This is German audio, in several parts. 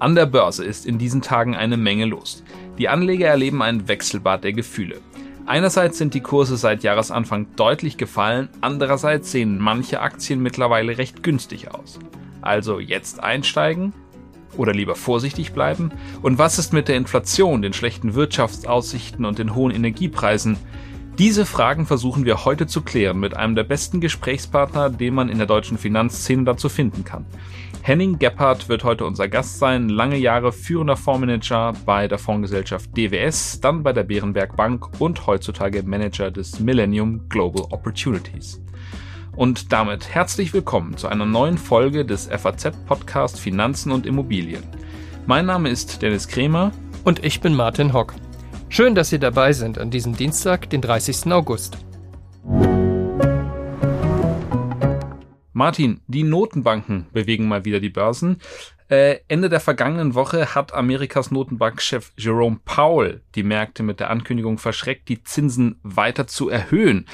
An der Börse ist in diesen Tagen eine Menge los. Die Anleger erleben ein Wechselbad der Gefühle. Einerseits sind die Kurse seit Jahresanfang deutlich gefallen, andererseits sehen manche Aktien mittlerweile recht günstig aus. Also jetzt einsteigen oder lieber vorsichtig bleiben? Und was ist mit der Inflation, den schlechten Wirtschaftsaussichten und den hohen Energiepreisen? Diese Fragen versuchen wir heute zu klären mit einem der besten Gesprächspartner, den man in der deutschen Finanzszene dazu finden kann. Henning Gebhardt wird heute unser Gast sein, lange Jahre führender Fondsmanager bei der Fondsgesellschaft DWS, dann bei der Bärenberg Bank und heutzutage Manager des Millennium Global Opportunities. Und damit herzlich willkommen zu einer neuen Folge des FAZ-Podcast Finanzen und Immobilien. Mein Name ist Dennis Kremer. Und ich bin Martin Hock. Schön, dass Sie dabei sind an diesem Dienstag, den 30. August. Martin, die Notenbanken bewegen mal wieder die Börsen. Äh, Ende der vergangenen Woche hat Amerikas Notenbankchef Jerome Powell die Märkte mit der Ankündigung verschreckt, die Zinsen weiter zu erhöhen.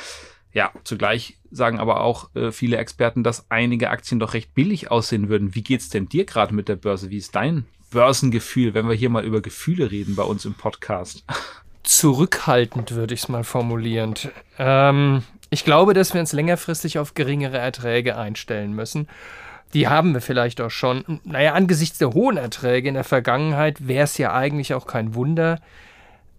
Ja, zugleich sagen aber auch äh, viele Experten, dass einige Aktien doch recht billig aussehen würden. Wie geht's denn dir gerade mit der Börse? Wie ist dein Börsengefühl, wenn wir hier mal über Gefühle reden bei uns im Podcast? Zurückhaltend würde ich es mal formulieren. Ähm, ich glaube, dass wir uns längerfristig auf geringere Erträge einstellen müssen. Die haben wir vielleicht auch schon. Naja, angesichts der hohen Erträge in der Vergangenheit wäre es ja eigentlich auch kein Wunder.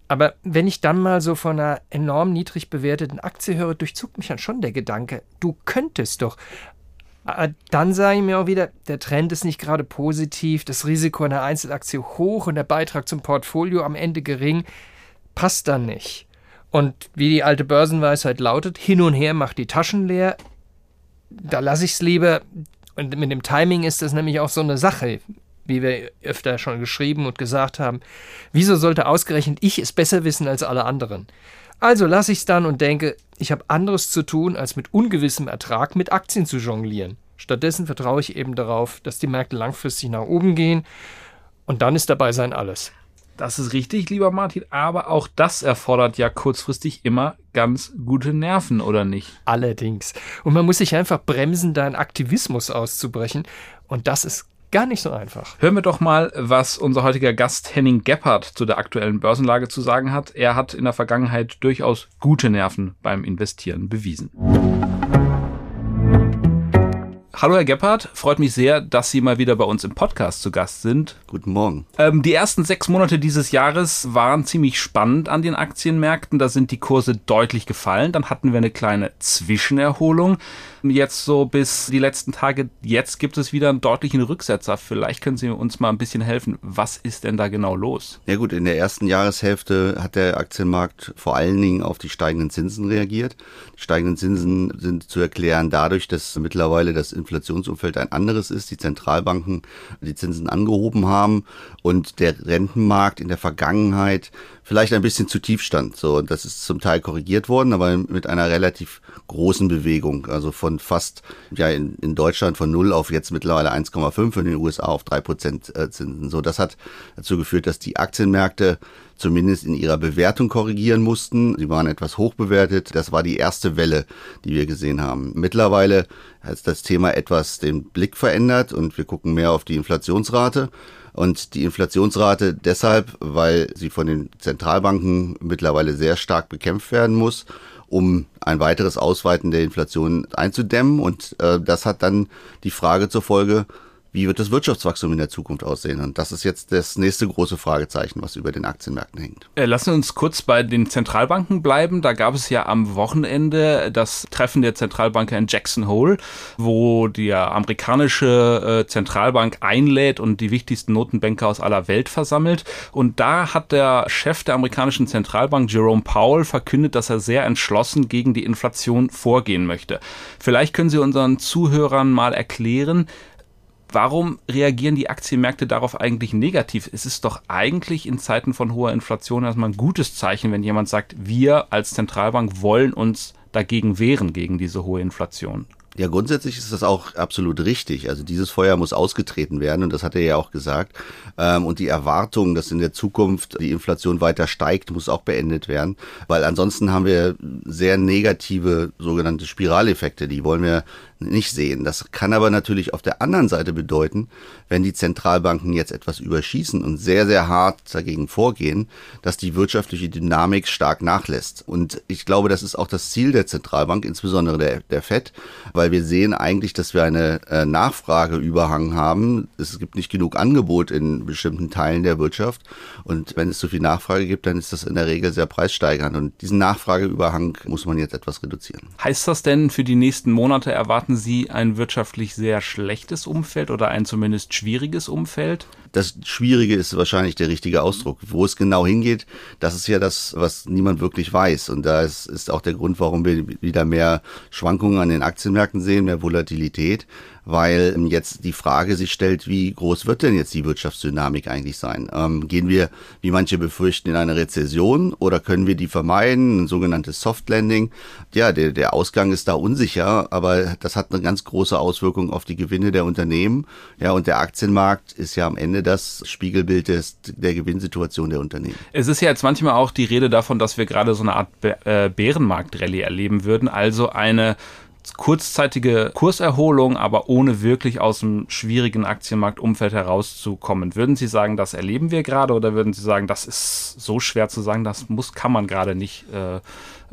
Aber wenn ich dann mal so von einer enorm niedrig bewerteten Aktie höre, durchzuckt mich dann schon der Gedanke, du könntest doch Ah, dann sage ich mir auch wieder, der Trend ist nicht gerade positiv, das Risiko einer Einzelaktie hoch und der Beitrag zum Portfolio am Ende gering, passt dann nicht. Und wie die alte Börsenweisheit lautet, hin und her macht die Taschen leer, da lasse ich es lieber. Und mit dem Timing ist das nämlich auch so eine Sache, wie wir öfter schon geschrieben und gesagt haben. Wieso sollte ausgerechnet ich es besser wissen als alle anderen? Also lasse ich es dann und denke, ich habe anderes zu tun, als mit ungewissem Ertrag mit Aktien zu jonglieren. Stattdessen vertraue ich eben darauf, dass die Märkte langfristig nach oben gehen und dann ist dabei sein alles. Das ist richtig, lieber Martin, aber auch das erfordert ja kurzfristig immer ganz gute Nerven, oder nicht? Allerdings. Und man muss sich einfach bremsen, da einen Aktivismus auszubrechen. Und das ist gar nicht so einfach. Hören wir doch mal, was unser heutiger Gast Henning Gebhardt zu der aktuellen Börsenlage zu sagen hat. Er hat in der Vergangenheit durchaus gute Nerven beim Investieren bewiesen. Hallo Herr Gebhardt, freut mich sehr, dass Sie mal wieder bei uns im Podcast zu Gast sind. Guten Morgen. Ähm, die ersten sechs Monate dieses Jahres waren ziemlich spannend an den Aktienmärkten. Da sind die Kurse deutlich gefallen. Dann hatten wir eine kleine Zwischenerholung jetzt so bis die letzten Tage. Jetzt gibt es wieder einen deutlichen Rücksetzer. Vielleicht können Sie uns mal ein bisschen helfen. Was ist denn da genau los? Ja gut, in der ersten Jahreshälfte hat der Aktienmarkt vor allen Dingen auf die steigenden Zinsen reagiert. Die steigenden Zinsen sind zu erklären dadurch, dass mittlerweile das Inflationsumfeld ein anderes ist. Die Zentralbanken die Zinsen angehoben haben und der Rentenmarkt in der Vergangenheit vielleicht ein bisschen zu tief stand. So, das ist zum Teil korrigiert worden, aber mit einer relativ großen Bewegung. Also von fast, ja, in, in Deutschland von 0 auf jetzt mittlerweile 1,5, in den USA auf 3 Prozent äh, Zinsen. So, das hat dazu geführt, dass die Aktienmärkte zumindest in ihrer Bewertung korrigieren mussten. Sie waren etwas hoch bewertet. Das war die erste Welle, die wir gesehen haben. Mittlerweile hat das Thema etwas den Blick verändert und wir gucken mehr auf die Inflationsrate. Und die Inflationsrate deshalb, weil sie von den Zentralbanken mittlerweile sehr stark bekämpft werden muss um ein weiteres Ausweiten der Inflation einzudämmen. Und äh, das hat dann die Frage zur Folge, wie wird das Wirtschaftswachstum in der Zukunft aussehen? Und das ist jetzt das nächste große Fragezeichen, was über den Aktienmärkten hängt. Äh, lassen wir uns kurz bei den Zentralbanken bleiben. Da gab es ja am Wochenende das Treffen der Zentralbanker in Jackson Hole, wo die amerikanische äh, Zentralbank einlädt und die wichtigsten Notenbanker aus aller Welt versammelt. Und da hat der Chef der amerikanischen Zentralbank, Jerome Powell, verkündet, dass er sehr entschlossen gegen die Inflation vorgehen möchte. Vielleicht können Sie unseren Zuhörern mal erklären, Warum reagieren die Aktienmärkte darauf eigentlich negativ? Es ist doch eigentlich in Zeiten von hoher Inflation erstmal ein gutes Zeichen, wenn jemand sagt, wir als Zentralbank wollen uns dagegen wehren, gegen diese hohe Inflation. Ja, grundsätzlich ist das auch absolut richtig. Also dieses Feuer muss ausgetreten werden und das hat er ja auch gesagt. Ähm, und die Erwartung, dass in der Zukunft die Inflation weiter steigt, muss auch beendet werden, weil ansonsten haben wir sehr negative sogenannte Spiraleffekte. Die wollen wir nicht sehen. Das kann aber natürlich auf der anderen Seite bedeuten, wenn die Zentralbanken jetzt etwas überschießen und sehr, sehr hart dagegen vorgehen, dass die wirtschaftliche Dynamik stark nachlässt. Und ich glaube, das ist auch das Ziel der Zentralbank, insbesondere der, der FED, weil wir sehen eigentlich, dass wir eine äh, Nachfrageüberhang haben. Es gibt nicht genug Angebot in bestimmten Teilen der Wirtschaft. Und wenn es zu viel Nachfrage gibt, dann ist das in der Regel sehr preissteigernd. Und diesen Nachfrageüberhang muss man jetzt etwas reduzieren. Heißt das denn, für die nächsten Monate erwarten Sie ein wirtschaftlich sehr schlechtes Umfeld oder ein zumindest schwieriges Umfeld? Das Schwierige ist wahrscheinlich der richtige Ausdruck. Wo es genau hingeht, das ist ja das, was niemand wirklich weiß. Und da ist, ist auch der Grund, warum wir wieder mehr Schwankungen an den Aktienmärkten sehen, mehr Volatilität weil jetzt die Frage sich stellt, wie groß wird denn jetzt die Wirtschaftsdynamik eigentlich sein? Ähm, gehen wir, wie manche befürchten, in eine Rezession oder können wir die vermeiden, ein sogenanntes Soft Landing? Ja, der, der Ausgang ist da unsicher, aber das hat eine ganz große Auswirkung auf die Gewinne der Unternehmen. Ja, und der Aktienmarkt ist ja am Ende das Spiegelbild des, der Gewinnsituation der Unternehmen. Es ist ja jetzt manchmal auch die Rede davon, dass wir gerade so eine Art äh, Bärenmarkt-Rallye erleben würden, also eine kurzzeitige Kurserholung, aber ohne wirklich aus dem schwierigen Aktienmarktumfeld herauszukommen. Würden Sie sagen, das erleben wir gerade oder würden Sie sagen, das ist so schwer zu sagen, das muss, kann man gerade nicht äh,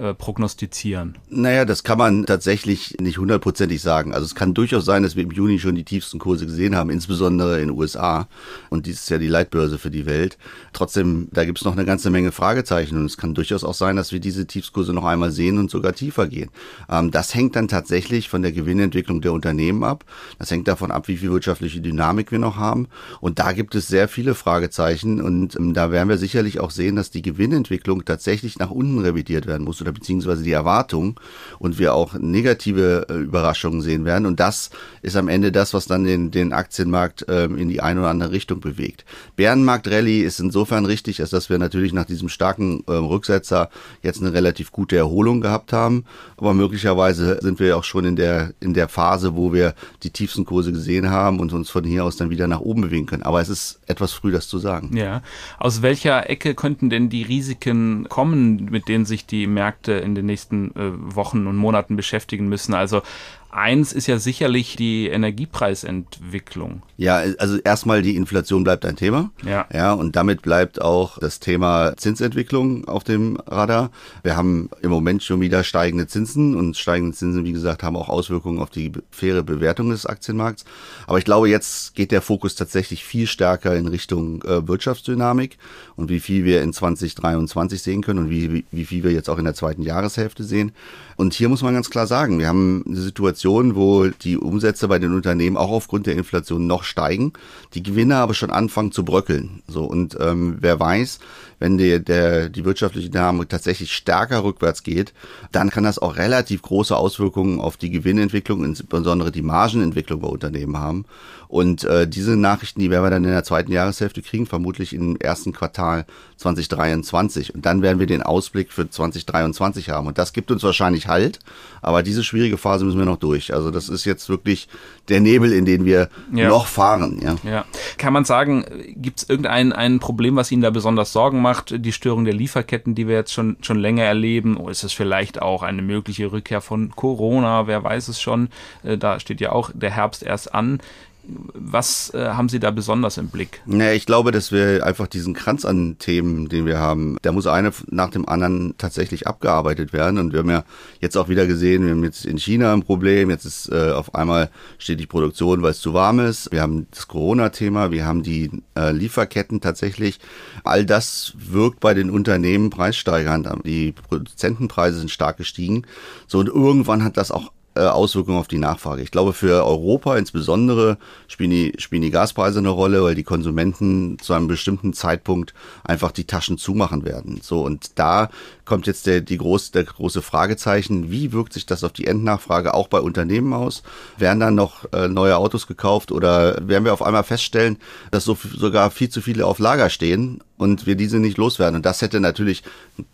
äh, prognostizieren? Naja, das kann man tatsächlich nicht hundertprozentig sagen. Also es kann durchaus sein, dass wir im Juni schon die tiefsten Kurse gesehen haben, insbesondere in den USA. Und dies ist ja die Leitbörse für die Welt. Trotzdem, da gibt es noch eine ganze Menge Fragezeichen. Und es kann durchaus auch sein, dass wir diese Tiefskurse noch einmal sehen und sogar tiefer gehen. Ähm, das hängt dann tatsächlich von der Gewinnentwicklung der Unternehmen ab. Das hängt davon ab, wie viel wirtschaftliche Dynamik wir noch haben. Und da gibt es sehr viele Fragezeichen. Und ähm, da werden wir sicherlich auch sehen, dass die Gewinnentwicklung tatsächlich nach unten revidiert werden muss oder beziehungsweise die Erwartung und wir auch negative äh, Überraschungen sehen werden. Und das ist am Ende das, was dann den, den Aktienmarkt ähm, in die eine oder andere Richtung bewegt. Bärenmarkt-Rallye ist insofern richtig, als dass wir natürlich nach diesem starken ähm, Rücksetzer jetzt eine relativ gute Erholung gehabt haben. Aber möglicherweise sind wir auch schon in der, in der Phase, wo wir die tiefsten Kurse gesehen haben und uns von hier aus dann wieder nach oben bewegen können. Aber es ist etwas früh, das zu sagen. Ja. Aus welcher Ecke könnten denn die Risiken kommen, mit denen sich die Märkte Märkte in den nächsten äh, Wochen und Monaten beschäftigen müssen. Also Eins ist ja sicherlich die Energiepreisentwicklung. Ja, also erstmal die Inflation bleibt ein Thema. Ja. Ja, und damit bleibt auch das Thema Zinsentwicklung auf dem Radar. Wir haben im Moment schon wieder steigende Zinsen und steigende Zinsen, wie gesagt, haben auch Auswirkungen auf die faire Bewertung des Aktienmarkts. Aber ich glaube, jetzt geht der Fokus tatsächlich viel stärker in Richtung äh, Wirtschaftsdynamik und wie viel wir in 2023 sehen können und wie, wie viel wir jetzt auch in der zweiten Jahreshälfte sehen. Und hier muss man ganz klar sagen, wir haben eine Situation, wo die Umsätze bei den Unternehmen auch aufgrund der Inflation noch steigen, die Gewinne aber schon anfangen zu bröckeln. So und ähm, wer weiß, wenn die, der, die wirtschaftliche Dynamik tatsächlich stärker rückwärts geht, dann kann das auch relativ große Auswirkungen auf die Gewinnentwicklung, insbesondere die Margenentwicklung bei Unternehmen haben. Und äh, diese Nachrichten, die werden wir dann in der zweiten Jahreshälfte kriegen, vermutlich im ersten Quartal 2023. Und dann werden wir den Ausblick für 2023 haben. Und das gibt uns wahrscheinlich Halt. Aber diese schwierige Phase müssen wir noch durch. Also das ist jetzt wirklich der Nebel, in den wir ja. noch fahren. Ja. ja. Kann man sagen, gibt es irgendein ein Problem, was Ihnen da besonders Sorgen macht? Die Störung der Lieferketten, die wir jetzt schon, schon länger erleben? Oder ist es vielleicht auch eine mögliche Rückkehr von Corona? Wer weiß es schon? Äh, da steht ja auch der Herbst erst an. Was äh, haben Sie da besonders im Blick? Ja, ich glaube, dass wir einfach diesen Kranz an Themen, den wir haben, der muss eine nach dem anderen tatsächlich abgearbeitet werden. Und wir haben ja jetzt auch wieder gesehen, wir haben jetzt in China ein Problem. Jetzt ist äh, auf einmal steht die Produktion, weil es zu warm ist. Wir haben das Corona-Thema, wir haben die äh, Lieferketten tatsächlich. All das wirkt bei den Unternehmen preissteigernd. Die Produzentenpreise sind stark gestiegen. So und irgendwann hat das auch Auswirkungen auf die Nachfrage. Ich glaube, für Europa insbesondere spielen die, spielen die Gaspreise eine Rolle, weil die Konsumenten zu einem bestimmten Zeitpunkt einfach die Taschen zumachen werden. So, und da kommt jetzt der, die groß, der große Fragezeichen, wie wirkt sich das auf die Endnachfrage auch bei Unternehmen aus? Werden dann noch äh, neue Autos gekauft oder werden wir auf einmal feststellen, dass so, sogar viel zu viele auf Lager stehen und wir diese nicht loswerden. Und das hätte natürlich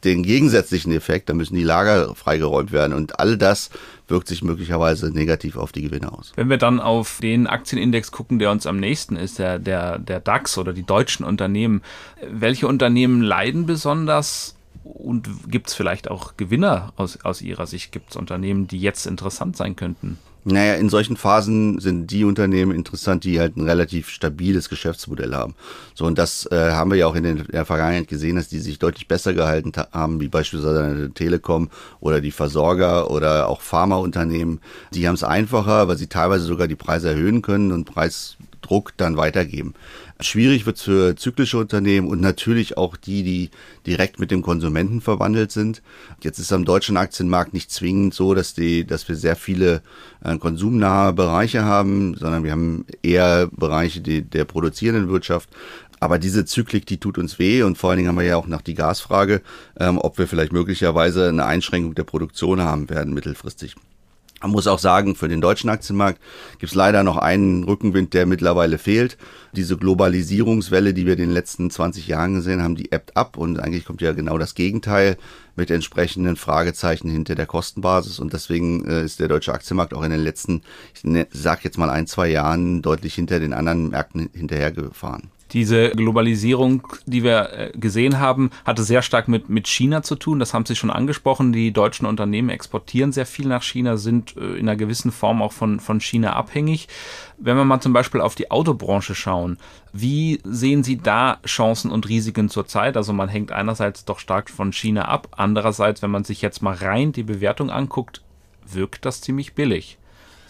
den gegensätzlichen Effekt, da müssen die Lager freigeräumt werden. Und all das wirkt sich möglicherweise negativ auf die Gewinne aus. Wenn wir dann auf den Aktienindex gucken, der uns am nächsten ist, der, der, der DAX oder die deutschen Unternehmen, welche Unternehmen leiden besonders und gibt es vielleicht auch Gewinner aus, aus Ihrer Sicht? Gibt es Unternehmen, die jetzt interessant sein könnten? Naja, in solchen Phasen sind die Unternehmen interessant, die halt ein relativ stabiles Geschäftsmodell haben. So, und das äh, haben wir ja auch in, den, in, der Vergangenheit gesehen, dass die sich deutlich besser gehalten haben, wie beispielsweise eine Telekom oder die Versorger oder auch Pharmaunternehmen. Die haben es einfacher, weil sie teilweise sogar die Preise erhöhen können und Preisdruck dann weitergeben. Schwierig wird es für zyklische Unternehmen und natürlich auch die, die direkt mit dem Konsumenten verwandelt sind. Jetzt ist am deutschen Aktienmarkt nicht zwingend so, dass die, dass wir sehr viele äh, konsumnahe Bereiche haben, sondern wir haben eher Bereiche die, der produzierenden Wirtschaft. Aber diese Zyklik, die tut uns weh und vor allen Dingen haben wir ja auch nach die Gasfrage, ähm, ob wir vielleicht möglicherweise eine Einschränkung der Produktion haben werden mittelfristig. Man muss auch sagen, für den deutschen Aktienmarkt gibt es leider noch einen Rückenwind, der mittlerweile fehlt. Diese Globalisierungswelle, die wir in den letzten 20 Jahren gesehen haben, die ebbt ab und eigentlich kommt ja genau das Gegenteil mit entsprechenden Fragezeichen hinter der Kostenbasis und deswegen äh, ist der deutsche Aktienmarkt auch in den letzten, ich ne, sag jetzt mal ein, zwei Jahren deutlich hinter den anderen Märkten hinterhergefahren. Diese Globalisierung, die wir äh, gesehen haben, hatte sehr stark mit, mit China zu tun. Das haben Sie schon angesprochen. Die deutschen Unternehmen exportieren sehr viel nach China, sind äh, in einer gewissen Form auch von, von China abhängig. Wenn wir mal zum Beispiel auf die Autobranche schauen, wie sehen Sie da Chancen und Risiken zurzeit? Also man hängt einerseits doch stark von China ab. Andererseits, wenn man sich jetzt mal rein die Bewertung anguckt, wirkt das ziemlich billig.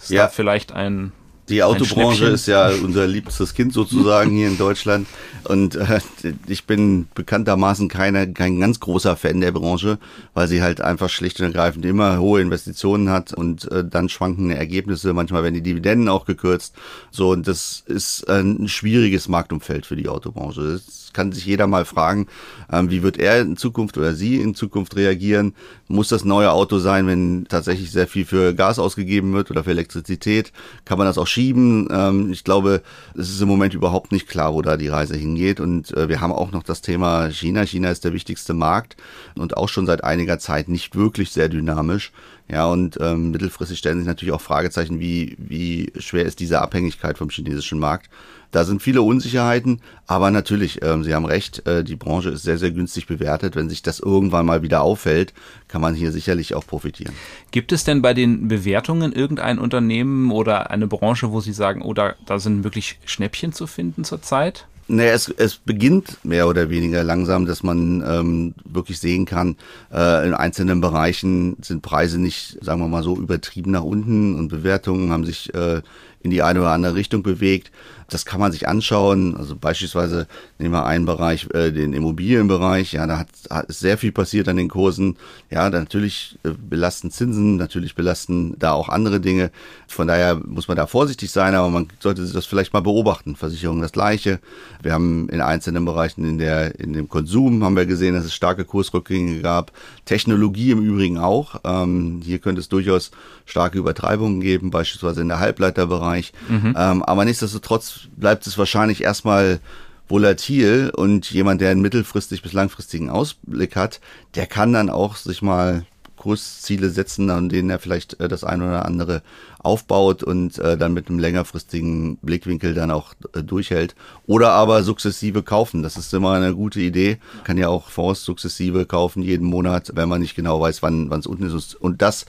Ist ja. da vielleicht ein die Autobranche ist ja unser liebstes Kind sozusagen hier in Deutschland. Und äh, ich bin bekanntermaßen keine, kein ganz großer Fan der Branche, weil sie halt einfach schlicht und ergreifend immer hohe Investitionen hat und äh, dann schwankende Ergebnisse. Manchmal werden die Dividenden auch gekürzt. So, und das ist ein schwieriges Marktumfeld für die Autobranche. Das kann sich jeder mal fragen, ähm, wie wird er in Zukunft oder sie in Zukunft reagieren? Muss das neue Auto sein, wenn tatsächlich sehr viel für Gas ausgegeben wird oder für Elektrizität? Kann man das auch schieben? Ähm, ich glaube, es ist im Moment überhaupt nicht klar, wo da die Reise hingeht. Und äh, wir haben auch noch das Thema China. China ist der wichtigste Markt und auch schon seit einiger Zeit nicht wirklich sehr dynamisch. Ja, und ähm, mittelfristig stellen sich natürlich auch Fragezeichen, wie, wie schwer ist diese Abhängigkeit vom chinesischen Markt. Da sind viele Unsicherheiten, aber natürlich, ähm, Sie haben recht, äh, die Branche ist sehr, sehr günstig bewertet. Wenn sich das irgendwann mal wieder auffällt, kann man hier sicherlich auch profitieren. Gibt es denn bei den Bewertungen irgendein Unternehmen oder eine Branche, wo Sie sagen, oh, da, da sind wirklich Schnäppchen zu finden zurzeit? Naja, es, es beginnt mehr oder weniger langsam, dass man ähm, wirklich sehen kann, äh, in einzelnen Bereichen sind Preise nicht, sagen wir mal so, übertrieben nach unten und Bewertungen haben sich äh, in die eine oder andere Richtung bewegt. Das kann man sich anschauen. Also beispielsweise nehmen wir einen Bereich, äh, den Immobilienbereich. Ja, da hat, hat ist sehr viel passiert an den Kursen. Ja, natürlich äh, belasten Zinsen, natürlich belasten da auch andere Dinge. Von daher muss man da vorsichtig sein, aber man sollte sich das vielleicht mal beobachten. Versicherung das Gleiche. Wir haben in einzelnen Bereichen in der, in dem Konsum haben wir gesehen, dass es starke Kursrückgänge gab. Technologie im Übrigen auch. Ähm, hier könnte es durchaus starke Übertreibungen geben, beispielsweise in der Halbleiterbereich. Mhm. Ähm, aber nichtsdestotrotz bleibt es wahrscheinlich erstmal volatil und jemand, der einen mittelfristig bis langfristigen Ausblick hat, der kann dann auch sich mal Kursziele setzen, an denen er vielleicht äh, das eine oder andere aufbaut und äh, dann mit einem längerfristigen Blickwinkel dann auch äh, durchhält. Oder aber sukzessive kaufen. Das ist immer eine gute Idee. Kann ja auch Fonds sukzessive kaufen jeden Monat, wenn man nicht genau weiß, wann es unten ist. Und das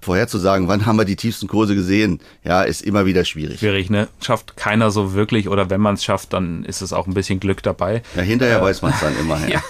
vorherzusagen, wann haben wir die tiefsten Kurse gesehen, ja, ist immer wieder schwierig. Schwierig, ne? Schafft keiner so wirklich oder wenn man es schafft, dann ist es auch ein bisschen Glück dabei. Ja, hinterher äh, weiß man es dann immer. Ja. ja.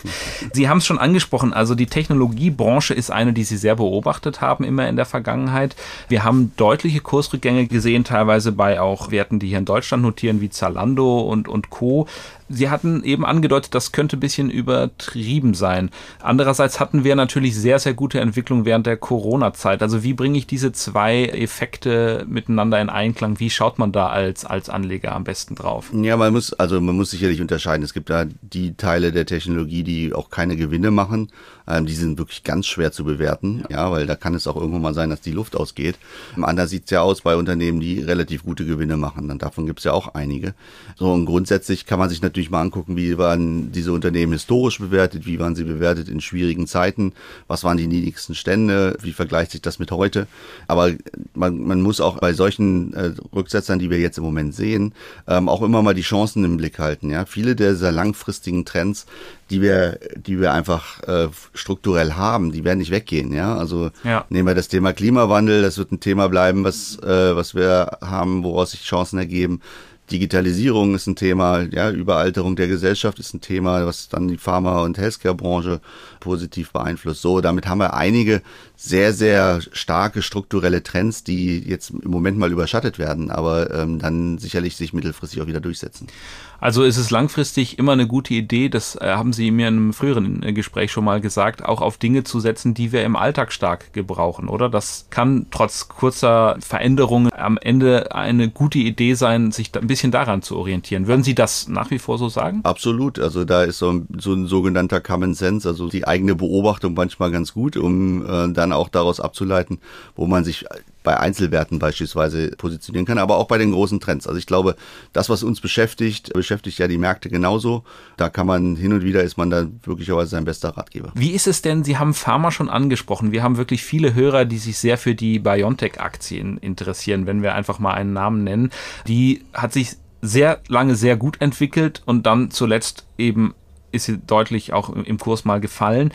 Sie haben es schon angesprochen, also die Technologiebranche ist eine, die Sie sehr beobachtet haben immer in der Vergangenheit. Wir haben deutliche Kursrückgänge gesehen, teilweise bei auch Werten, die hier in Deutschland notieren, wie Zalando und, und Co. Sie hatten eben angedeutet, das könnte ein bisschen übertrieben sein. Andererseits hatten wir natürlich sehr, sehr gute Entwicklung während der Corona-Zeit. Also wie bringe ich diese zwei Effekte miteinander in Einklang? Wie schaut man da als, als Anleger am besten drauf? Ja, man muss, also man muss sicherlich unterscheiden. Es gibt da die Teile der Technologie, die auch keine Gewinne machen. Ähm, die sind wirklich ganz schwer zu bewerten, ja. ja. weil da kann es auch irgendwann mal sein, dass die Luft ausgeht. Anders sieht es ja aus bei Unternehmen, die relativ gute Gewinne machen. Und davon gibt es ja auch einige. So, und grundsätzlich kann man sich natürlich natürlich mal angucken, wie waren diese Unternehmen historisch bewertet, wie waren sie bewertet in schwierigen Zeiten, was waren die niedrigsten Stände, wie vergleicht sich das mit heute. Aber man, man muss auch bei solchen äh, Rücksetzern, die wir jetzt im Moment sehen, ähm, auch immer mal die Chancen im Blick halten. Ja, viele dieser langfristigen Trends, die wir, die wir einfach äh, strukturell haben, die werden nicht weggehen. Ja, also ja. nehmen wir das Thema Klimawandel, das wird ein Thema bleiben, was äh, was wir haben, woraus sich Chancen ergeben. Digitalisierung ist ein Thema, ja, Überalterung der Gesellschaft ist ein Thema, was dann die Pharma- und Healthcare-Branche positiv beeinflusst. So, damit haben wir einige sehr, sehr starke strukturelle Trends, die jetzt im Moment mal überschattet werden, aber ähm, dann sicherlich sich mittelfristig auch wieder durchsetzen. Also ist es langfristig immer eine gute Idee, das äh, haben Sie mir in einem früheren äh, Gespräch schon mal gesagt, auch auf Dinge zu setzen, die wir im Alltag stark gebrauchen, oder? Das kann trotz kurzer Veränderungen am Ende eine gute Idee sein, sich ein bisschen daran zu orientieren. Würden Sie das nach wie vor so sagen? Absolut. Also da ist so ein, so ein sogenannter Common Sense, also die eigene Beobachtung manchmal ganz gut, um äh, dann auch daraus abzuleiten, wo man sich bei Einzelwerten beispielsweise positionieren kann, aber auch bei den großen Trends. Also ich glaube, das, was uns beschäftigt, beschäftigt ja die Märkte genauso. Da kann man hin und wieder ist man da wirklicherweise sein bester Ratgeber. Wie ist es denn? Sie haben Pharma schon angesprochen. Wir haben wirklich viele Hörer, die sich sehr für die BioNTech-Aktien interessieren, wenn wir einfach mal einen Namen nennen. Die hat sich sehr lange sehr gut entwickelt und dann zuletzt eben ist sie deutlich auch im Kurs mal gefallen.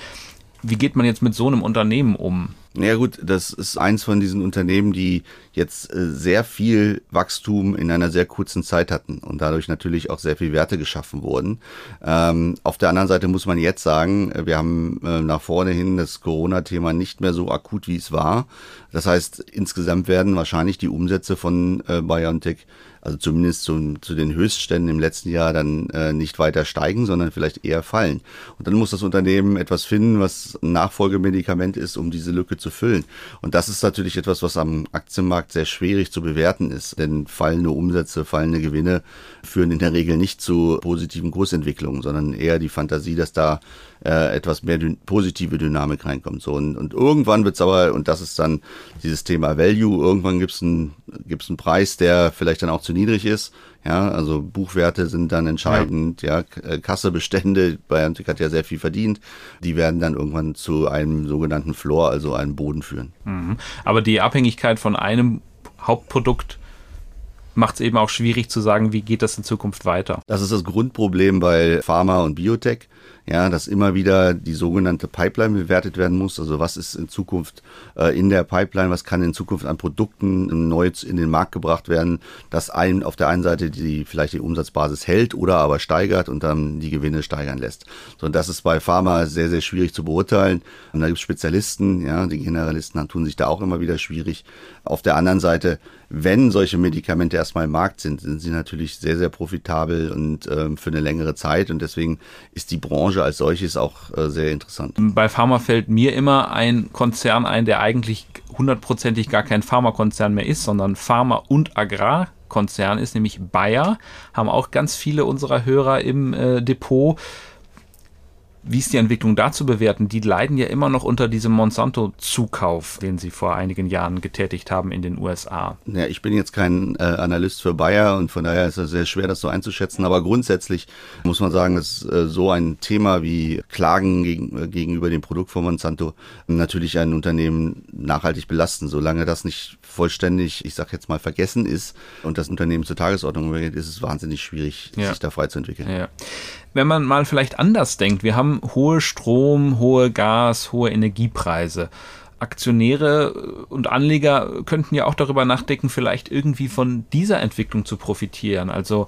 Wie geht man jetzt mit so einem Unternehmen um? Ja gut, das ist eins von diesen Unternehmen, die jetzt äh, sehr viel Wachstum in einer sehr kurzen Zeit hatten und dadurch natürlich auch sehr viel Werte geschaffen wurden. Ähm, auf der anderen Seite muss man jetzt sagen, wir haben äh, nach vorne hin das Corona-Thema nicht mehr so akut, wie es war. Das heißt, insgesamt werden wahrscheinlich die Umsätze von äh, BioNTech also zumindest zu, zu den Höchstständen im letzten Jahr dann äh, nicht weiter steigen, sondern vielleicht eher fallen. Und dann muss das Unternehmen etwas finden, was ein Nachfolgemedikament ist, um diese Lücke zu füllen. Und das ist natürlich etwas, was am Aktienmarkt sehr schwierig zu bewerten ist, denn fallende Umsätze, fallende Gewinne führen in der Regel nicht zu positiven Kursentwicklungen, sondern eher die Fantasie, dass da äh, etwas mehr dyn positive Dynamik reinkommt. So und, und irgendwann wird's aber und das ist dann dieses Thema Value. Irgendwann einen gibt's einen Preis, der vielleicht dann auch zu niedrig ist. Ja, also Buchwerte sind dann entscheidend. Ja, ja äh, Kassebestände, BioNTech hat ja sehr viel verdient. Die werden dann irgendwann zu einem sogenannten Floor, also einem Boden führen. Mhm. Aber die Abhängigkeit von einem Hauptprodukt macht es eben auch schwierig zu sagen, wie geht das in Zukunft weiter. Das ist das Grundproblem bei Pharma und Biotech ja, dass immer wieder die sogenannte Pipeline bewertet werden muss. Also was ist in Zukunft äh, in der Pipeline, was kann in Zukunft an Produkten neu in den Markt gebracht werden, dass ein, auf der einen Seite die vielleicht die Umsatzbasis hält oder aber steigert und dann die Gewinne steigern lässt. So, und das ist bei Pharma sehr, sehr schwierig zu beurteilen. Und da gibt es Spezialisten, ja, die Generalisten tun sich da auch immer wieder schwierig. Auf der anderen Seite, wenn solche Medikamente erstmal im Markt sind, sind sie natürlich sehr, sehr profitabel und ähm, für eine längere Zeit. Und deswegen ist die Branche als solches auch äh, sehr interessant. Bei Pharma fällt mir immer ein Konzern ein, der eigentlich hundertprozentig gar kein Pharmakonzern mehr ist, sondern Pharma- und Agrarkonzern ist, nämlich Bayer. Haben auch ganz viele unserer Hörer im äh, Depot wie ist die Entwicklung da zu bewerten? Die leiden ja immer noch unter diesem Monsanto-Zukauf, den sie vor einigen Jahren getätigt haben in den USA. Ja, ich bin jetzt kein äh, Analyst für Bayer und von daher ist es sehr schwer, das so einzuschätzen. Aber grundsätzlich muss man sagen, dass äh, so ein Thema wie Klagen gegen, äh, gegenüber dem Produkt von Monsanto natürlich ein Unternehmen nachhaltig belasten. Solange das nicht vollständig, ich sag jetzt mal, vergessen ist und das Unternehmen zur Tagesordnung übergeht, ist es wahnsinnig schwierig, ja. sich da frei zu entwickeln. Ja wenn man mal vielleicht anders denkt, wir haben hohe Strom, hohe Gas, hohe Energiepreise. Aktionäre und Anleger könnten ja auch darüber nachdenken, vielleicht irgendwie von dieser Entwicklung zu profitieren. Also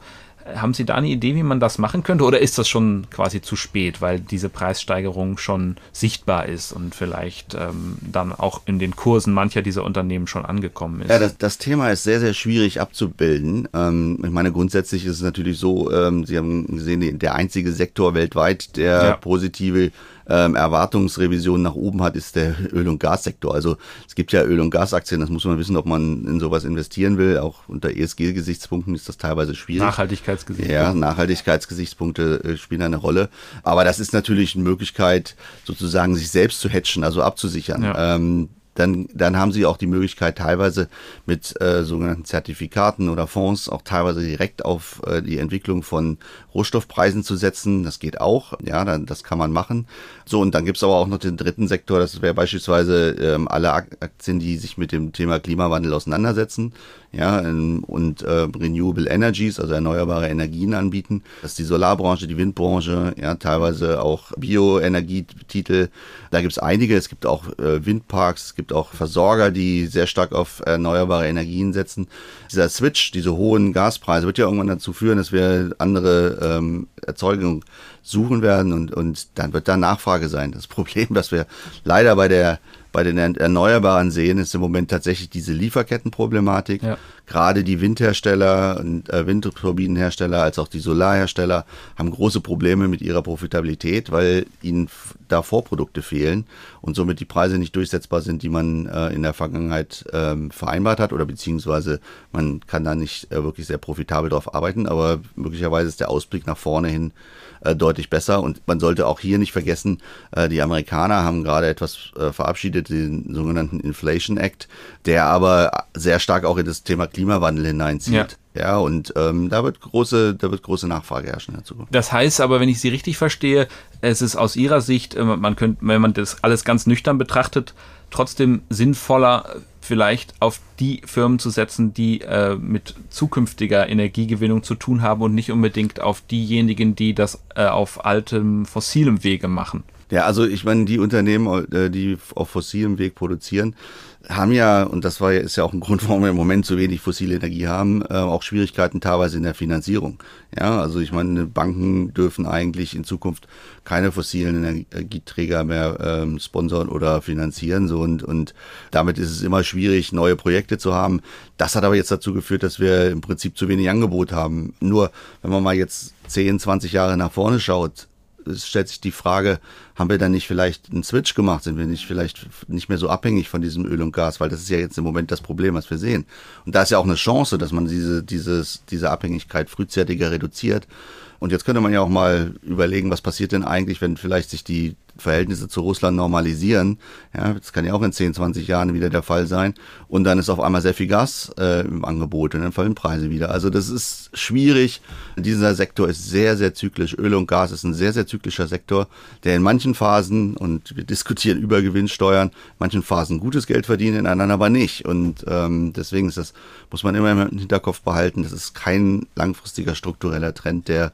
haben Sie da eine Idee, wie man das machen könnte? Oder ist das schon quasi zu spät, weil diese Preissteigerung schon sichtbar ist und vielleicht ähm, dann auch in den Kursen mancher dieser Unternehmen schon angekommen ist? Ja, das, das Thema ist sehr, sehr schwierig abzubilden. Ähm, ich meine, grundsätzlich ist es natürlich so, ähm, Sie haben gesehen, der einzige Sektor weltweit, der ja. positive ähm, Erwartungsrevision nach oben hat, ist der Öl- und Gassektor. Also es gibt ja Öl- und Gasaktien, das muss man wissen, ob man in sowas investieren will. Auch unter ESG-Gesichtspunkten ist das teilweise schwierig. Nachhaltigkeitsgesichtspunkte. Ja, Nachhaltigkeitsgesichtspunkte äh, spielen eine Rolle. Aber das ist natürlich eine Möglichkeit, sozusagen sich selbst zu hatchen, also abzusichern. Ja. Ähm, dann, dann haben sie auch die Möglichkeit, teilweise mit äh, sogenannten Zertifikaten oder Fonds auch teilweise direkt auf äh, die Entwicklung von Rohstoffpreisen zu setzen. Das geht auch, ja, dann, das kann man machen. So, und dann gibt's aber auch noch den dritten Sektor, das wäre beispielsweise ähm, alle Aktien, die sich mit dem Thema Klimawandel auseinandersetzen ja, und äh, Renewable Energies, also erneuerbare Energien anbieten. Das ist die Solarbranche, die Windbranche, ja, teilweise auch Bioenergietitel. Da gibt's einige. Es gibt auch äh, Windparks, es gibt auch Versorger, die sehr stark auf erneuerbare Energien setzen. Dieser Switch, diese hohen Gaspreise, wird ja irgendwann dazu führen, dass wir andere ähm, Erzeugung suchen werden und, und dann wird da Nachfrage sein. Das Problem, das wir leider bei der bei den Erneuerbaren sehen, ist im Moment tatsächlich diese Lieferkettenproblematik. Ja. Gerade die Windhersteller und äh, Windturbinenhersteller als auch die Solarhersteller haben große Probleme mit ihrer Profitabilität, weil ihnen da Vorprodukte fehlen und somit die Preise nicht durchsetzbar sind, die man äh, in der Vergangenheit ähm, vereinbart hat oder beziehungsweise man kann da nicht äh, wirklich sehr profitabel drauf arbeiten, aber möglicherweise ist der Ausblick nach vorne hin äh, deutlich besser. Und man sollte auch hier nicht vergessen, äh, die Amerikaner haben gerade etwas äh, verabschiedet, den sogenannten Inflation Act, der aber sehr stark auch in das Thema Klimawandel hineinzieht. Ja. Ja, und ähm, da wird große, da wird große Nachfrage herrschen Zukunft. Das heißt aber, wenn ich Sie richtig verstehe, es ist aus Ihrer Sicht, äh, man könnte, wenn man das alles ganz nüchtern betrachtet, trotzdem sinnvoller, vielleicht auf die Firmen zu setzen, die äh, mit zukünftiger Energiegewinnung zu tun haben und nicht unbedingt auf diejenigen, die das äh, auf altem fossilem Wege machen. Ja, also ich meine, die Unternehmen, äh, die auf fossilem Weg produzieren, haben ja, und das war ist ja auch ein Grund, warum wir im Moment so wenig fossile Energie haben, äh, auch Schwierigkeiten teilweise in der Finanzierung. Ja, also ich meine, Banken dürfen eigentlich in Zukunft keine fossilen Energieträger mehr ähm, sponsern oder finanzieren. So und, und damit ist es immer schwierig, neue Projekte zu haben. Das hat aber jetzt dazu geführt, dass wir im Prinzip zu wenig Angebot haben. Nur, wenn man mal jetzt 10, 20 Jahre nach vorne schaut, es stellt sich die Frage, haben wir dann nicht vielleicht einen Switch gemacht? Sind wir nicht vielleicht nicht mehr so abhängig von diesem Öl und Gas? Weil das ist ja jetzt im Moment das Problem, was wir sehen. Und da ist ja auch eine Chance, dass man diese, dieses, diese Abhängigkeit frühzeitiger reduziert. Und jetzt könnte man ja auch mal überlegen, was passiert denn eigentlich, wenn vielleicht sich die Verhältnisse zu Russland normalisieren. Ja, das kann ja auch in 10, 20 Jahren wieder der Fall sein. Und dann ist auf einmal sehr viel Gas äh, im Angebot und dann fallen Preise wieder. Also das ist schwierig. Dieser Sektor ist sehr, sehr zyklisch. Öl und Gas ist ein sehr, sehr zyklischer Sektor, der in manchen Phasen, und wir diskutieren über Gewinnsteuern, manchen Phasen gutes Geld verdient, in anderen aber nicht. Und ähm, deswegen ist das, muss man immer im Hinterkopf behalten, das ist kein langfristiger struktureller Trend, der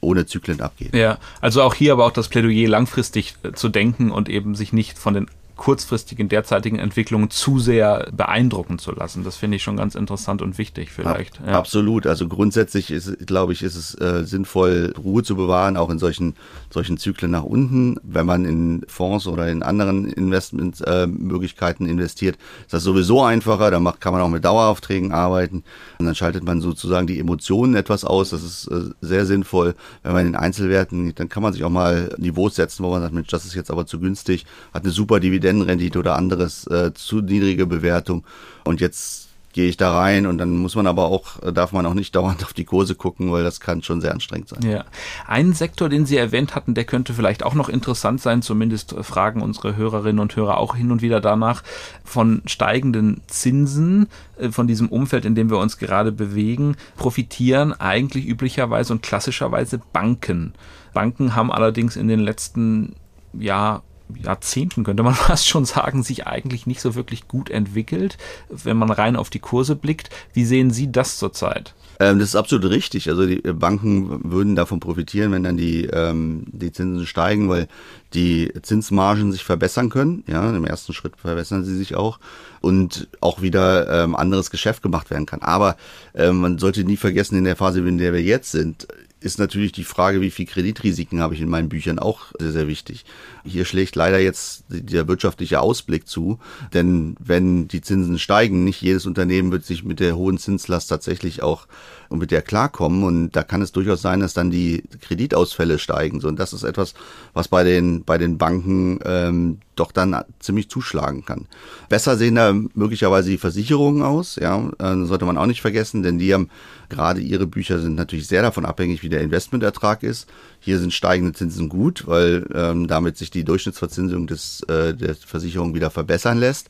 ohne Zyklen abgeht. Ja, also auch hier aber auch das Plädoyer langfristig äh, zu denken und eben sich nicht von den kurzfristigen derzeitigen Entwicklungen zu sehr beeindrucken zu lassen. Das finde ich schon ganz interessant und wichtig vielleicht. Ja. Absolut. Also grundsätzlich ist, glaube ich, ist es äh, sinnvoll, Ruhe zu bewahren, auch in solchen, solchen Zyklen nach unten. Wenn man in Fonds oder in anderen Investmentmöglichkeiten äh, investiert, ist das sowieso einfacher. Da macht, kann man auch mit Daueraufträgen arbeiten. Und dann schaltet man sozusagen die Emotionen etwas aus. Das ist äh, sehr sinnvoll. Wenn man in Einzelwerten, dann kann man sich auch mal Niveaus setzen, wo man sagt, Mensch, das ist jetzt aber zu günstig, hat eine super Dividende Dividendenrendite oder anderes äh, zu niedrige Bewertung. Und jetzt gehe ich da rein und dann muss man aber auch, äh, darf man auch nicht dauernd auf die Kurse gucken, weil das kann schon sehr anstrengend sein. Ja. Ein Sektor, den Sie erwähnt hatten, der könnte vielleicht auch noch interessant sein, zumindest fragen unsere Hörerinnen und Hörer auch hin und wieder danach, von steigenden Zinsen, äh, von diesem Umfeld, in dem wir uns gerade bewegen, profitieren eigentlich üblicherweise und klassischerweise Banken. Banken haben allerdings in den letzten ja, Jahrzehnten, könnte man fast schon sagen, sich eigentlich nicht so wirklich gut entwickelt, wenn man rein auf die Kurse blickt. Wie sehen Sie das zurzeit? Ähm, das ist absolut richtig. Also die Banken würden davon profitieren, wenn dann die, ähm, die Zinsen steigen, weil die Zinsmargen sich verbessern können. Ja, im ersten Schritt verbessern sie sich auch und auch wieder ähm, anderes Geschäft gemacht werden kann. Aber ähm, man sollte nie vergessen, in der Phase, in der wir jetzt sind, ist natürlich die Frage, wie viel Kreditrisiken habe ich in meinen Büchern auch sehr, sehr wichtig. Hier schlägt leider jetzt der wirtschaftliche Ausblick zu, denn wenn die Zinsen steigen, nicht jedes Unternehmen wird sich mit der hohen Zinslast tatsächlich auch und mit der klarkommen und da kann es durchaus sein, dass dann die Kreditausfälle steigen. So, und das ist etwas, was bei den bei den Banken ähm, doch dann ziemlich zuschlagen kann. Besser sehen da möglicherweise die Versicherungen aus, ja, äh, sollte man auch nicht vergessen, denn die haben gerade ihre Bücher sind natürlich sehr davon abhängig, wie der Investmentertrag ist. Hier sind steigende Zinsen gut, weil ähm, damit sich die Durchschnittsverzinsung des, äh, der Versicherung wieder verbessern lässt.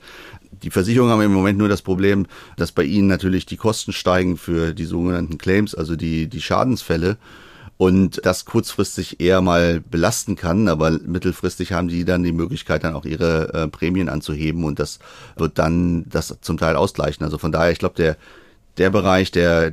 Die Versicherungen haben im Moment nur das Problem, dass bei ihnen natürlich die Kosten steigen für die sogenannten Claims, also die, die Schadensfälle und das kurzfristig eher mal belasten kann, aber mittelfristig haben die dann die Möglichkeit, dann auch ihre äh, Prämien anzuheben und das wird dann das zum Teil ausgleichen. Also von daher, ich glaube, der, der Bereich, der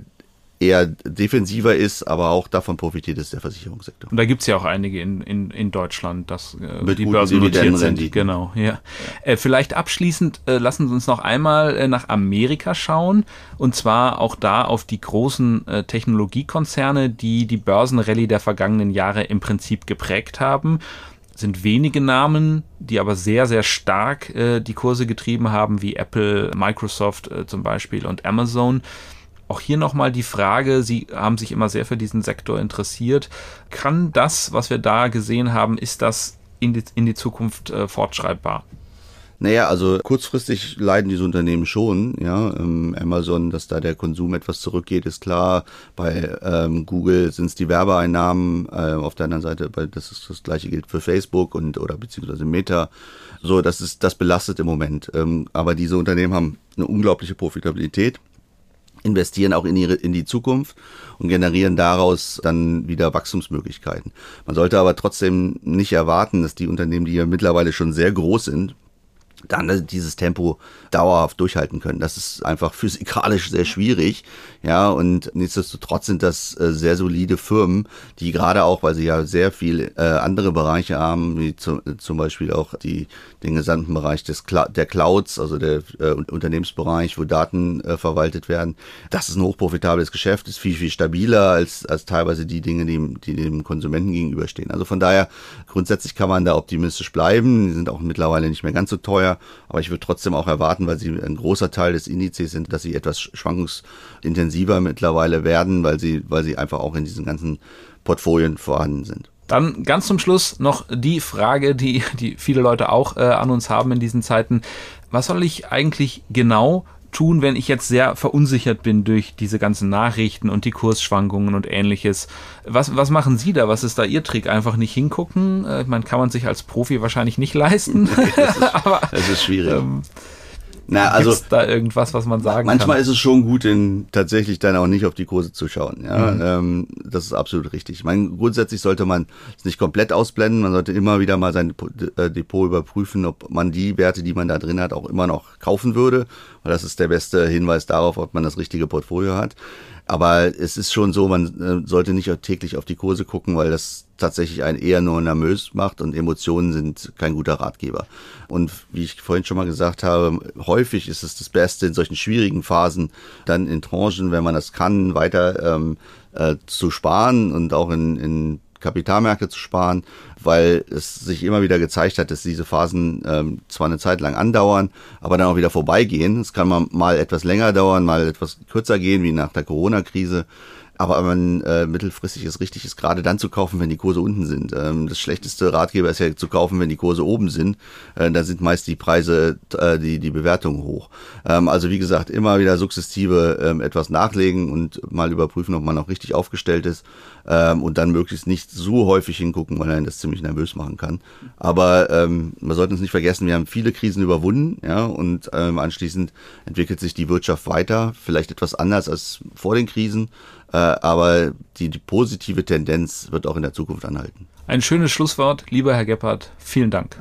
eher defensiver ist, aber auch davon profitiert ist der Versicherungssektor. Und da gibt's ja auch einige in, in, in Deutschland, dass äh, die Börsen notiert sind. Genau, ja. ja. Äh, vielleicht abschließend äh, lassen Sie uns noch einmal äh, nach Amerika schauen und zwar auch da auf die großen äh, Technologiekonzerne, die die Börsenrallye der vergangenen Jahre im Prinzip geprägt haben sind wenige Namen, die aber sehr, sehr stark äh, die Kurse getrieben haben, wie Apple, Microsoft äh, zum Beispiel und Amazon. Auch hier nochmal die Frage, Sie haben sich immer sehr für diesen Sektor interessiert. Kann das, was wir da gesehen haben, ist das in die, in die Zukunft äh, fortschreibbar? Naja, also kurzfristig leiden diese Unternehmen schon, ja. Ähm, Amazon, dass da der Konsum etwas zurückgeht, ist klar. Bei ähm, Google sind es die Werbeeinnahmen. Äh, auf der anderen Seite, bei, das ist das gleiche gilt für Facebook und oder beziehungsweise Meta. So, das ist, das belastet im Moment. Ähm, aber diese Unternehmen haben eine unglaubliche Profitabilität investieren auch in, ihre, in die Zukunft und generieren daraus dann wieder Wachstumsmöglichkeiten. Man sollte aber trotzdem nicht erwarten, dass die Unternehmen, die ja mittlerweile schon sehr groß sind, dann dieses Tempo dauerhaft durchhalten können. Das ist einfach physikalisch sehr schwierig. Ja, und nichtsdestotrotz sind das äh, sehr solide Firmen, die gerade auch, weil sie ja sehr viel äh, andere Bereiche haben, wie zu, zum Beispiel auch die, den gesamten Bereich des der Clouds, also der äh, Unternehmensbereich, wo Daten verwaltet werden. Das ist ein hochprofitables Geschäft, ist viel, viel stabiler als, als teilweise die Dinge, die, die dem Konsumenten gegenüberstehen. Also von daher, grundsätzlich kann man da optimistisch bleiben. Die sind auch mittlerweile nicht mehr ganz so teuer, aber ich würde trotzdem auch erwarten, weil sie ein großer Teil des Indizes sind, dass sie etwas schwankungsintensiver mittlerweile werden, weil sie, weil sie einfach auch in diesen ganzen Portfolien vorhanden sind. Dann ganz zum Schluss noch die Frage, die, die viele Leute auch äh, an uns haben in diesen Zeiten. Was soll ich eigentlich genau tun, wenn ich jetzt sehr verunsichert bin durch diese ganzen Nachrichten und die Kursschwankungen und ähnliches? Was, was machen Sie da? Was ist da Ihr Trick? Einfach nicht hingucken? Äh, ich meine, kann man sich als Profi wahrscheinlich nicht leisten. Nee, das, ist, Aber, das ist schwierig. Ähm, na, also Gibt's da irgendwas, was man sagen manchmal kann? ist es schon gut, in, tatsächlich dann auch nicht auf die Kurse zu schauen. Ja, mhm. ähm, das ist absolut richtig. Ich meine, grundsätzlich sollte man es nicht komplett ausblenden. Man sollte immer wieder mal sein äh, Depot überprüfen, ob man die Werte, die man da drin hat, auch immer noch kaufen würde. Weil das ist der beste Hinweis darauf, ob man das richtige Portfolio hat. Aber es ist schon so, man äh, sollte nicht täglich auf die Kurse gucken, weil das tatsächlich einen eher nur nervös macht und Emotionen sind kein guter Ratgeber. Und wie ich vorhin schon mal gesagt habe, häufig ist es das Beste in solchen schwierigen Phasen dann in Tranchen, wenn man das kann, weiter ähm, äh, zu sparen und auch in, in Kapitalmärkte zu sparen, weil es sich immer wieder gezeigt hat, dass diese Phasen ähm, zwar eine Zeit lang andauern, aber dann auch wieder vorbeigehen. Es kann mal etwas länger dauern, mal etwas kürzer gehen, wie nach der Corona-Krise. Aber man äh, mittelfristig ist richtig, ist gerade dann zu kaufen, wenn die Kurse unten sind. Ähm, das schlechteste Ratgeber ist ja zu kaufen, wenn die Kurse oben sind. Äh, da sind meist die Preise, äh, die, die Bewertungen hoch. Ähm, also wie gesagt, immer wieder sukzessive ähm, etwas nachlegen und mal überprüfen, ob man noch richtig aufgestellt ist. Ähm, und dann möglichst nicht so häufig hingucken, weil einen das ziemlich nervös machen kann. Aber ähm, man sollte uns nicht vergessen, wir haben viele Krisen überwunden, ja, und ähm, anschließend entwickelt sich die Wirtschaft weiter, vielleicht etwas anders als vor den Krisen. Äh, aber die, die positive Tendenz wird auch in der Zukunft anhalten. Ein schönes Schlusswort, lieber Herr Gebhardt. Vielen Dank.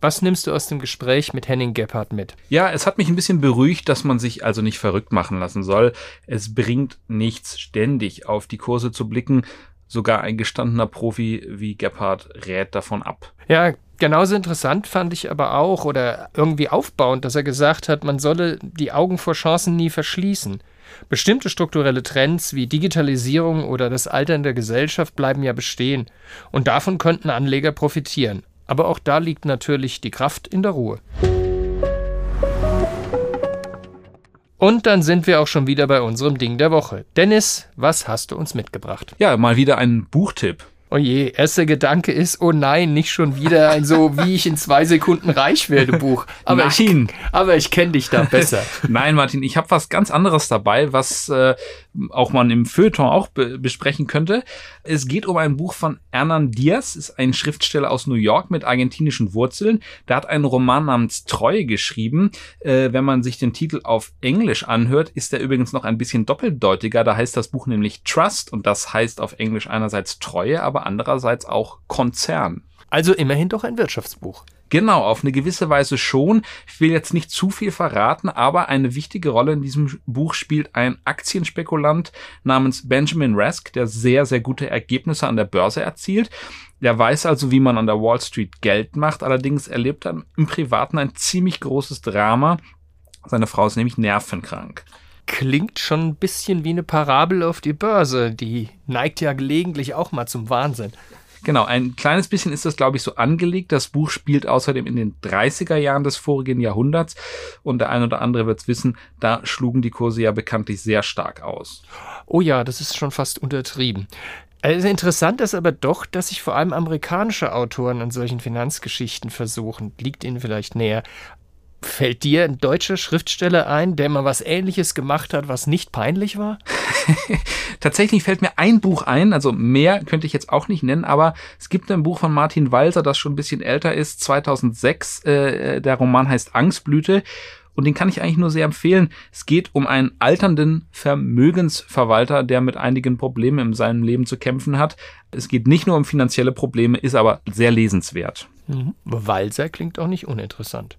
Was nimmst du aus dem Gespräch mit Henning Gebhardt mit? Ja, es hat mich ein bisschen beruhigt, dass man sich also nicht verrückt machen lassen soll. Es bringt nichts, ständig auf die Kurse zu blicken. Sogar ein gestandener Profi wie Gebhardt rät davon ab. Ja, genauso interessant fand ich aber auch oder irgendwie aufbauend, dass er gesagt hat, man solle die Augen vor Chancen nie verschließen. Bestimmte strukturelle Trends wie Digitalisierung oder das Altern der Gesellschaft bleiben ja bestehen, und davon könnten Anleger profitieren. Aber auch da liegt natürlich die Kraft in der Ruhe. Und dann sind wir auch schon wieder bei unserem Ding der Woche. Dennis, was hast du uns mitgebracht? Ja, mal wieder ein Buchtipp. Oh je, erster Gedanke ist, oh nein, nicht schon wieder ein so, wie ich in zwei Sekunden reich werde Buch. Aber Nein. ich, aber ich kenne dich da besser. Nein, Martin, ich habe was ganz anderes dabei, was äh, auch man im Feuilleton auch be besprechen könnte. Es geht um ein Buch von Hernan Diaz, ist ein Schriftsteller aus New York mit argentinischen Wurzeln. Der hat einen Roman namens Treue geschrieben. Äh, wenn man sich den Titel auf Englisch anhört, ist er übrigens noch ein bisschen doppeldeutiger. Da heißt das Buch nämlich Trust und das heißt auf Englisch einerseits Treue, aber andererseits auch Konzern. Also immerhin doch ein Wirtschaftsbuch. Genau, auf eine gewisse Weise schon. Ich will jetzt nicht zu viel verraten, aber eine wichtige Rolle in diesem Buch spielt ein Aktienspekulant namens Benjamin Rask, der sehr, sehr gute Ergebnisse an der Börse erzielt. Der weiß also, wie man an der Wall Street Geld macht, allerdings erlebt er im Privaten ein ziemlich großes Drama. Seine Frau ist nämlich nervenkrank. Klingt schon ein bisschen wie eine Parabel auf die Börse. Die neigt ja gelegentlich auch mal zum Wahnsinn. Genau, ein kleines bisschen ist das, glaube ich, so angelegt. Das Buch spielt außerdem in den 30er Jahren des vorigen Jahrhunderts und der ein oder andere wird es wissen, da schlugen die Kurse ja bekanntlich sehr stark aus. Oh ja, das ist schon fast untertrieben. Also interessant ist aber doch, dass sich vor allem amerikanische Autoren an solchen Finanzgeschichten versuchen. Liegt ihnen vielleicht näher. Fällt dir ein deutscher Schriftsteller ein, der mal was Ähnliches gemacht hat, was nicht peinlich war? Tatsächlich fällt mir ein Buch ein, also mehr könnte ich jetzt auch nicht nennen, aber es gibt ein Buch von Martin Walser, das schon ein bisschen älter ist, 2006. Äh, der Roman heißt Angstblüte und den kann ich eigentlich nur sehr empfehlen. Es geht um einen alternden Vermögensverwalter, der mit einigen Problemen in seinem Leben zu kämpfen hat. Es geht nicht nur um finanzielle Probleme, ist aber sehr lesenswert. Mhm. Walser klingt auch nicht uninteressant.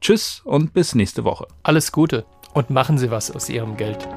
Tschüss und bis nächste Woche. Alles Gute und machen Sie was aus Ihrem Geld.